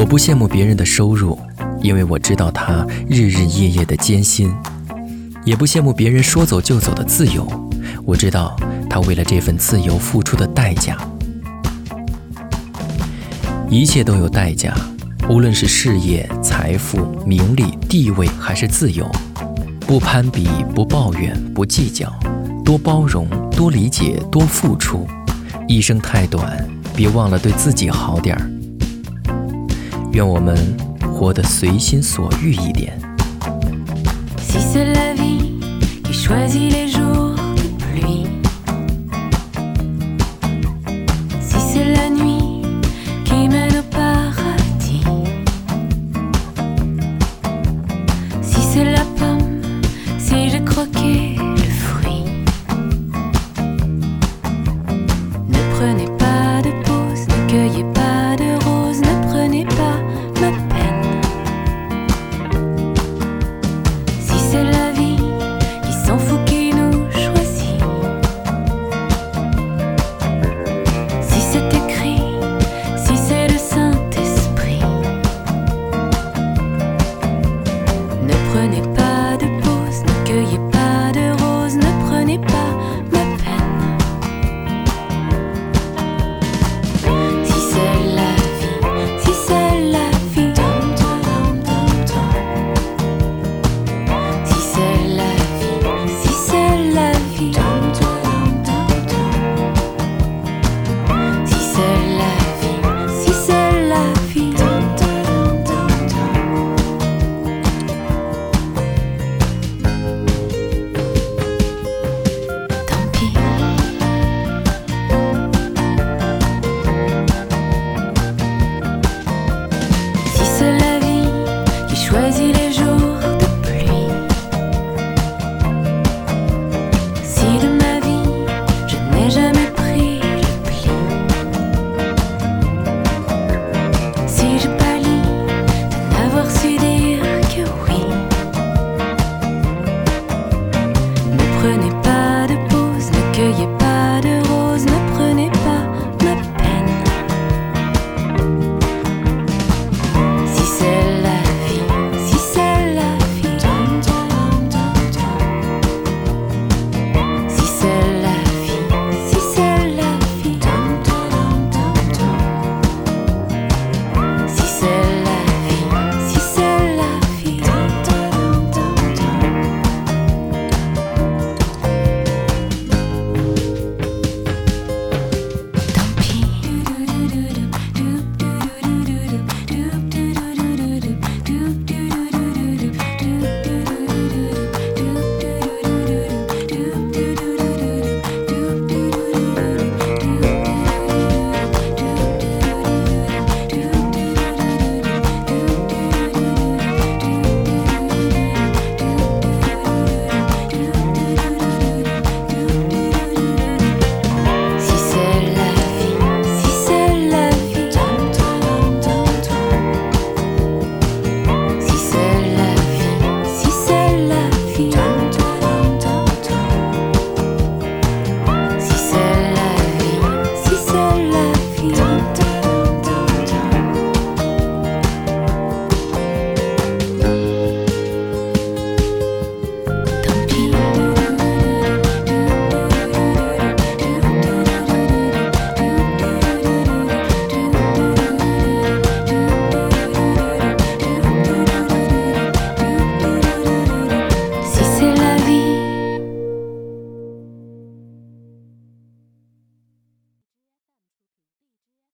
我不羡慕别人的收入，因为我知道他日日夜夜的艰辛；也不羡慕别人说走就走的自由，我知道他为了这份自由付出的代价。一切都有代价，无论是事业、财富、名利、地位，还是自由。不攀比，不抱怨，不计较，多包容，多理解，多付出。一生太短，别忘了对自己好点儿。愿我们活得随心所欲一点。Si